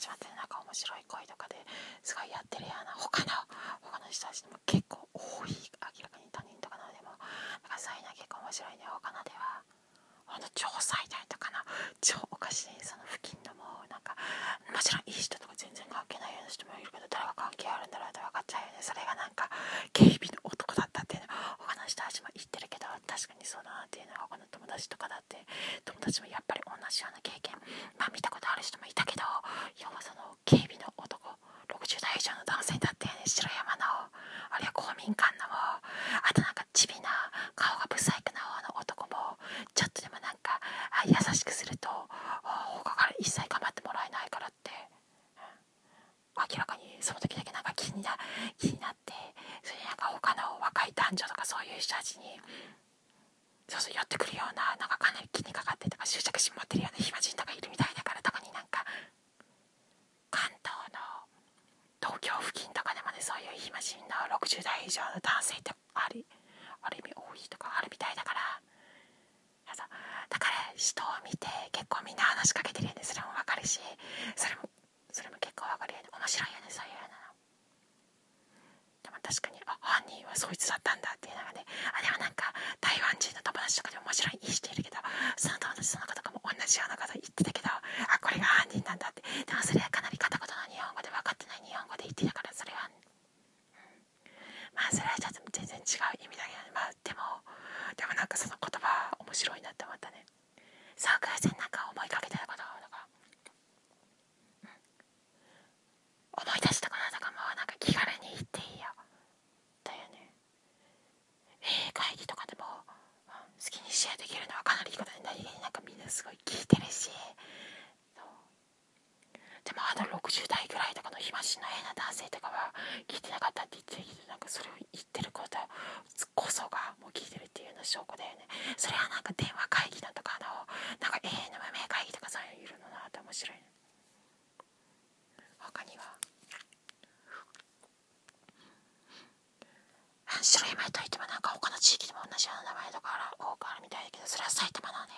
始まってなんか面白い恋とかですごいやってるような他の 他の人たちでも結構多い明らかに他人とかのでもなんかそういうの結構面白いね。他のではほんと超最大とかの超おかしいその付近のもうなんかもちろんいい人とか全然関係ないような人もいるけど誰が関係あるんだろうって分かっちゃうよね。それがなんか警備友達もやっぱり同じような経験。まあ見たことある人もいたけど要はその警備の男60代以上の男性だってね白山のあるいは公民館のもあとなんかチビな顔がブサイクな方の男もちょっとでもなんか優しくすると他から一切構ってもらえないからって、明らかにその時だけなんか気にな気になってそれなんか他の若い男女とかそういう人たちにそうそう寄ってくるようなか執着心持ってるような暇人とかいるみたいだから特になんか関東の東京付近とかでもねそういう暇人の60代以上の男性ってありある意味多いとかあるみたいだからだから人を見て結構みんな話しかけてるよね。それもわかるしそれもそれも結構わかるよね。面白いよねそういうの。でも確かにあ犯人はそいつだったんだっていうのがねあでもなんか台湾人の友達とかでももちろんいい人いるけどその友達その方とかも同じようなこと言ってたけどあこれが犯人なんだってでもそれはかなり片言の日本語で分かってない日本語で言ってたからそれは、うん、まあそれはちょっと全然違う意味だけどねまあでもでもなんかその言葉面白いなって思ったね。そう偶然なんか思いかけてたこととか、うん、思い出したこととかもなんか気軽に言っていいよ。だよね。えー、会議とかでも、うん、好きにシェアできるのはかなりいいことで何気になんかみんなすごい聞いてるし。でもあの60代ぐらいとかの暇しの変な男性とかは聞いてなかったって言ってるけどなんかそれを言ってることこそがもう証拠だよね。それはなんか電話会議だとかのなんか永遠の無名会議とかそういうのなって面白いね。他には？白い前といってもなんか他の地域でも同じような名前とか多くあるみたいだけどそれは埼玉のね